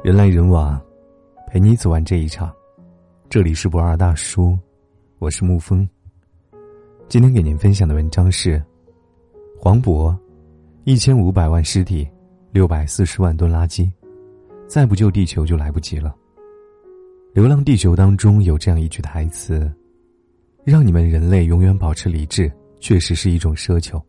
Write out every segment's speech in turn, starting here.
人来人往，陪你走完这一场。这里是不二大叔，我是沐风。今天给您分享的文章是：黄渤，一千五百万尸体，六百四十万吨垃圾，再不救地球就来不及了。《流浪地球》当中有这样一句台词：“让你们人类永远保持理智，确实是一种奢求。”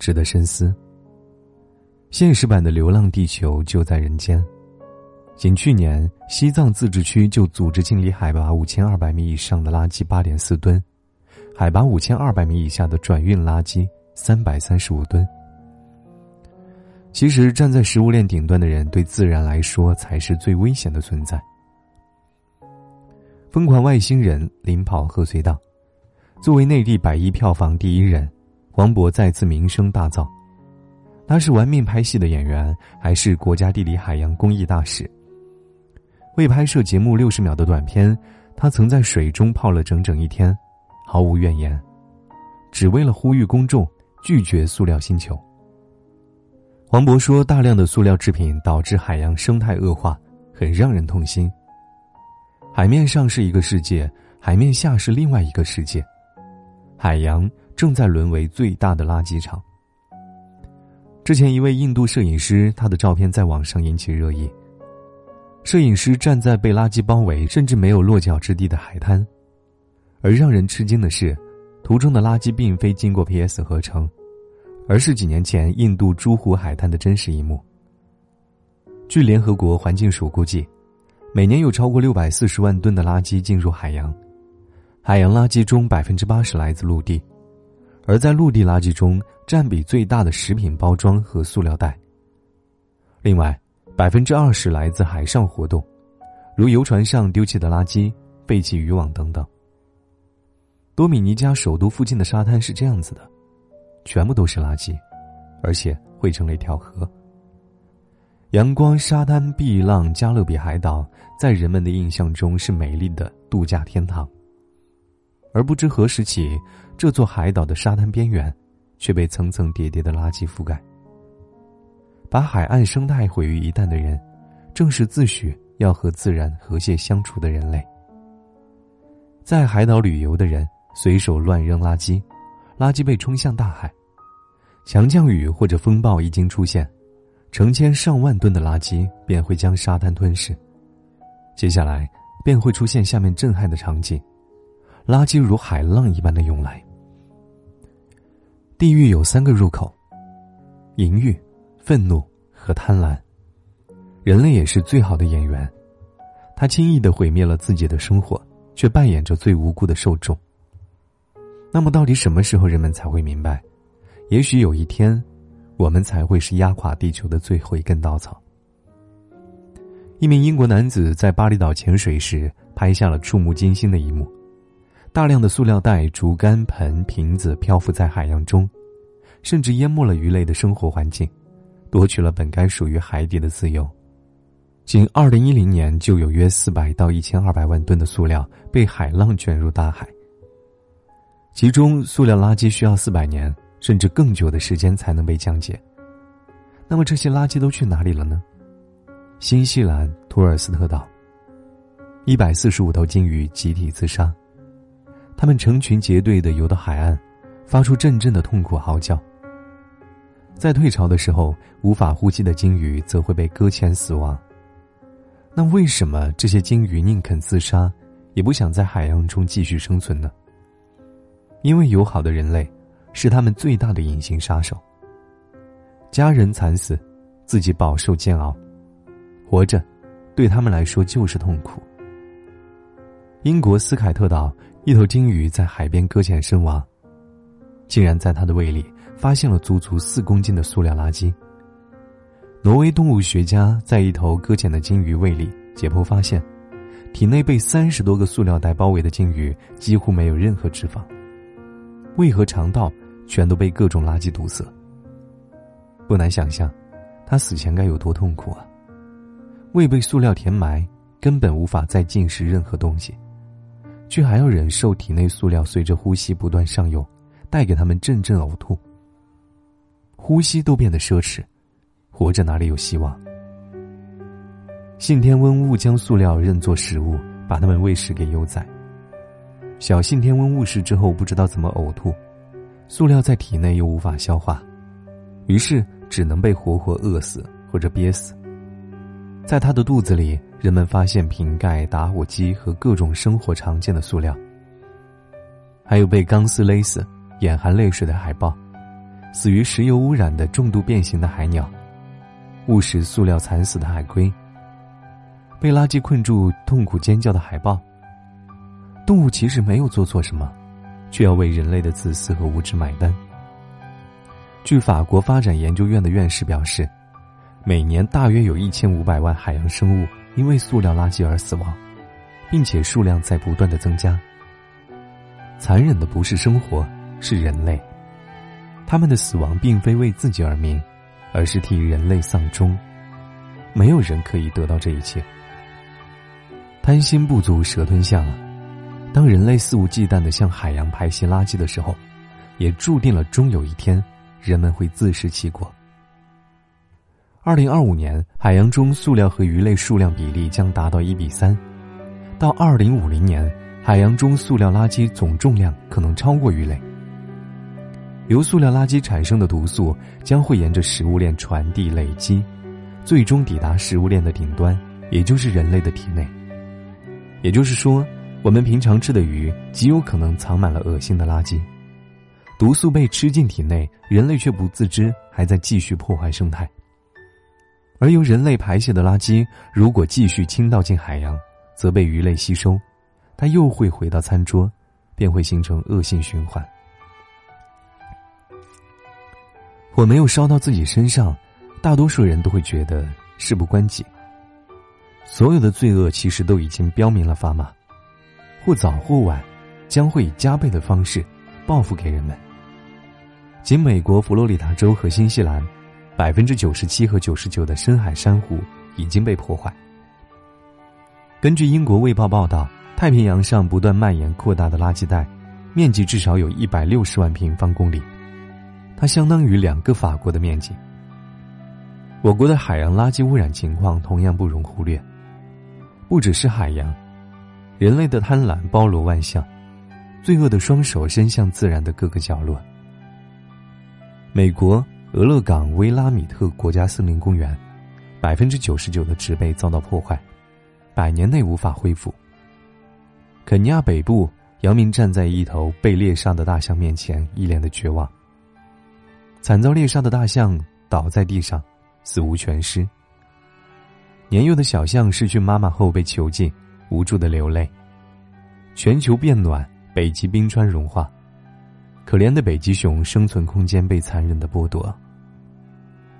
值得深思。现实版的《流浪地球》就在人间。仅去年，西藏自治区就组织清理海拔五千二百米以上的垃圾八点四吨，海拔五千二百米以下的转运垃圾三百三十五吨。其实，站在食物链顶端的人，对自然来说才是最危险的存在。疯狂外星人领跑贺岁档，作为内地百亿票房第一人，黄渤再次名声大噪。他是玩命拍戏的演员，还是国家地理海洋公益大使？为拍摄节目六十秒的短片，他曾在水中泡了整整一天，毫无怨言，只为了呼吁公众拒绝塑料星球。黄渤说：“大量的塑料制品导致海洋生态恶化，很让人痛心。海面上是一个世界，海面下是另外一个世界，海洋正在沦为最大的垃圾场。”之前，一位印度摄影师，他的照片在网上引起热议。摄影师站在被垃圾包围，甚至没有落脚之地的海滩，而让人吃惊的是，图中的垃圾并非经过 PS 合成，而是几年前印度珠湖海滩的真实一幕。据联合国环境署估计，每年有超过六百四十万吨的垃圾进入海洋，海洋垃圾中百分之八十来自陆地，而在陆地垃圾中占比最大的食品包装和塑料袋。另外。百分之二十来自海上活动，如游船上丢弃的垃圾、废弃渔网等等。多米尼加首都附近的沙滩是这样子的，全部都是垃圾，而且汇成了一条河。阳光、沙滩、碧浪、加勒比海岛，在人们的印象中是美丽的度假天堂。而不知何时起，这座海岛的沙滩边缘，却被层层叠叠的垃圾覆盖。把海岸生态毁于一旦的人，正是自诩要和自然和谐相处的人类。在海岛旅游的人随手乱扔垃圾，垃圾被冲向大海。强降雨或者风暴一经出现，成千上万吨的垃圾便会将沙滩吞噬。接下来便会出现下面震撼的场景：垃圾如海浪一般的涌来。地狱有三个入口：淫欲。愤怒和贪婪，人类也是最好的演员。他轻易的毁灭了自己的生活，却扮演着最无辜的受众。那么，到底什么时候人们才会明白？也许有一天，我们才会是压垮地球的最后一根稻草。一名英国男子在巴厘岛潜水时，拍下了触目惊心的一幕：大量的塑料袋、竹竿、盆、瓶子漂浮在海洋中，甚至淹没了鱼类的生活环境。夺取了本该属于海底的自由。仅二零一零年，就有约四百到一千二百万吨的塑料被海浪卷入大海。其中，塑料垃圾需要四百年甚至更久的时间才能被降解。那么，这些垃圾都去哪里了呢？新西兰图尔斯特岛，一百四十五头鲸鱼集体自杀，它们成群结队的游到海岸，发出阵阵的痛苦嚎叫。在退潮的时候，无法呼吸的鲸鱼则会被搁浅死亡。那为什么这些鲸鱼宁肯自杀，也不想在海洋中继续生存呢？因为友好的人类，是他们最大的隐形杀手。家人惨死，自己饱受煎熬，活着，对他们来说就是痛苦。英国斯凯特岛一头鲸鱼在海边搁浅身亡，竟然在它的胃里。发现了足足四公斤的塑料垃圾。挪威动物学家在一头搁浅的鲸鱼胃里解剖发现，体内被三十多个塑料袋包围的鲸鱼几乎没有任何脂肪，胃和肠道全都被各种垃圾堵塞。不难想象，他死前该有多痛苦啊！胃被塑料填埋，根本无法再进食任何东西，却还要忍受体内塑料随着呼吸不断上涌，带给他们阵阵呕吐。呼吸都变得奢侈，活着哪里有希望？信天翁误将塑料认作食物，把它们喂食给幼崽。小信天翁误食之后不知道怎么呕吐，塑料在体内又无法消化，于是只能被活活饿死或者憋死。在他的肚子里，人们发现瓶盖、打火机和各种生活常见的塑料，还有被钢丝勒死、眼含泪水的海豹，死于石油污染的重度变形的海鸟，误食塑料惨死的海龟，被垃圾困住痛苦尖叫的海豹。动物其实没有做错什么，却要为人类的自私和无知买单。据法国发展研究院的院士表示。每年大约有一千五百万海洋生物因为塑料垃圾而死亡，并且数量在不断的增加。残忍的不是生活，是人类。他们的死亡并非为自己而鸣，而是替人类丧钟。没有人可以得到这一切。贪心不足蛇吞象啊！当人类肆无忌惮的向海洋排泄垃圾的时候，也注定了终有一天，人们会自食其果。二零二五年，海洋中塑料和鱼类数量比例将达到一比三；到二零五零年，海洋中塑料垃圾总重量可能超过鱼类。由塑料垃圾产生的毒素将会沿着食物链传递、累积，最终抵达食物链的顶端，也就是人类的体内。也就是说，我们平常吃的鱼极有可能藏满了恶心的垃圾，毒素被吃进体内，人类却不自知，还在继续破坏生态。而由人类排泄的垃圾，如果继续倾倒进海洋，则被鱼类吸收，它又会回到餐桌，便会形成恶性循环。火没有烧到自己身上，大多数人都会觉得事不关己。所有的罪恶其实都已经标明了砝码，或早或晚，将会以加倍的方式报复给人们。仅美国佛罗里达州和新西兰。百分之九十七和九十九的深海珊瑚已经被破坏。根据英国《卫报》报道，太平洋上不断蔓延扩大的垃圾带，面积至少有一百六十万平方公里，它相当于两个法国的面积。我国的海洋垃圾污染情况同样不容忽略，不只是海洋，人类的贪婪包罗万象，罪恶的双手伸向自然的各个角落。美国。俄勒冈威拉米特国家森林公园，百分之九十九的植被遭到破坏，百年内无法恢复。肯尼亚北部，姚明站在一头被猎杀的大象面前，一脸的绝望。惨遭猎杀的大象倒在地上，死无全尸。年幼的小象失去妈妈后被囚禁，无助的流泪。全球变暖，北极冰川融化。可怜的北极熊生存空间被残忍的剥夺。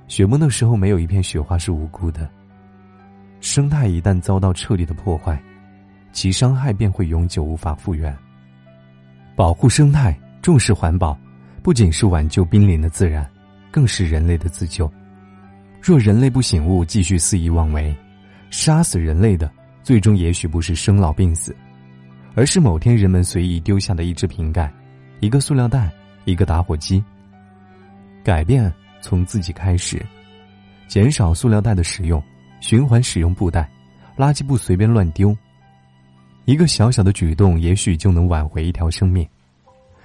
雪崩的时候，没有一片雪花是无辜的。生态一旦遭到彻底的破坏，其伤害便会永久无法复原。保护生态，重视环保，不仅是挽救濒临的自然，更是人类的自救。若人类不醒悟，继续肆意妄为，杀死人类的，最终也许不是生老病死，而是某天人们随意丢下的一只瓶盖。一个塑料袋，一个打火机。改变从自己开始，减少塑料袋的使用，循环使用布袋，垃圾不随便乱丢。一个小小的举动，也许就能挽回一条生命。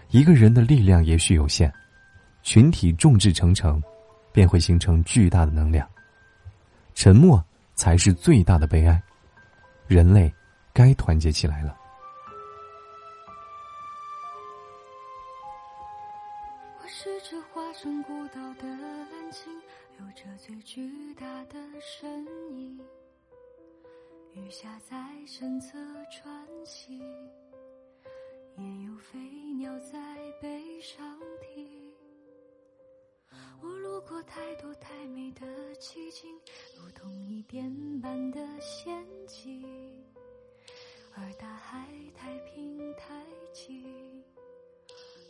一个人的力量也许有限，群体众志成城，便会形成巨大的能量。沉默才是最大的悲哀。人类该团结起来了。是这化成孤岛的蓝鲸，有着最巨大的身影。雨下在身侧穿行，也有飞鸟在背上停。我路过太多太美的奇景，如同一点般的仙境，而大海太平太静。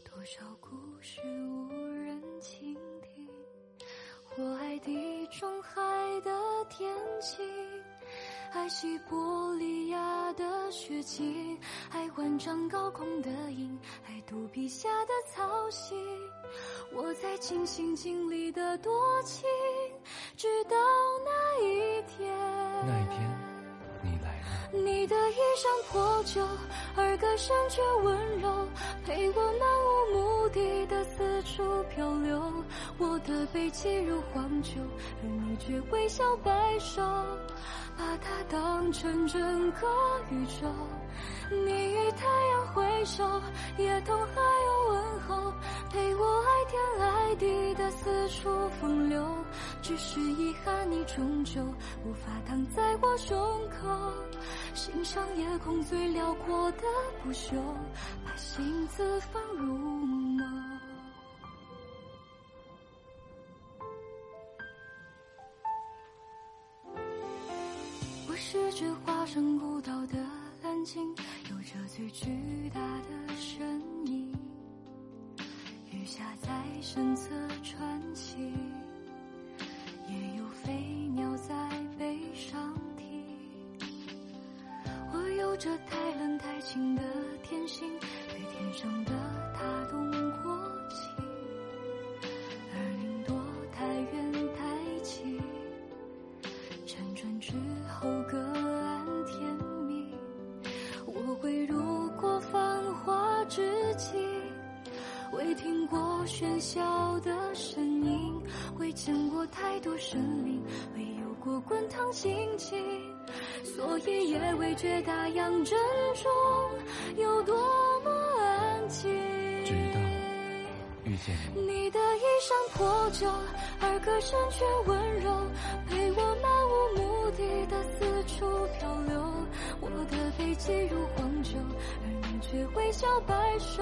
多少故事无人倾听？我爱地中海的天晴，爱西伯利亚的雪景，爱万丈高空的鹰，爱肚皮下的草席。我在尽心尽力的多情，直到那一天。那一天，你的衣衫破旧，而歌声却温柔，陪我漫无目的的四处漂流。我的背脊如荒丘，而你却微笑摆首，把它当成整个宇宙。你与太阳挥手，也同海鸥问候，陪我爱天爱地的四处风流。只是遗憾，你终究无法躺在我胸口，欣赏夜空最辽阔的不朽，把心字放入眸。我是只化身孤岛的眼睛，有着最巨大的身影，雨下在身侧穿行。也有飞鸟在背上停。我有着太冷太清的天性，对天上的他动喧嚣的声音。未见过太多生灵，未有过滚烫心情，所以也未觉大洋正中有多么安静。遇见你，的衣衫破旧，而歌声却温柔，陪我漫无目的的四处漂流。我的背脊如荒丘，而你却微笑摆首，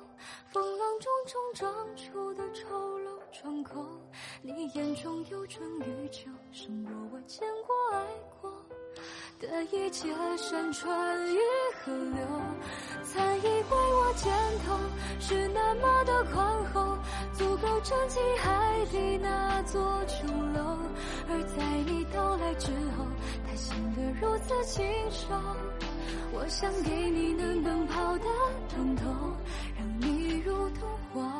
风浪中冲撞出的丑陋疮口。你眼中有春与秋，胜过我见过爱过的一切山川与河流。曾以为我肩头是那么的宽厚，足够撑起海底那座琼楼。而在你到来之后，它显得如此清瘦。我想给你能奔跑的疼痛，你如童话。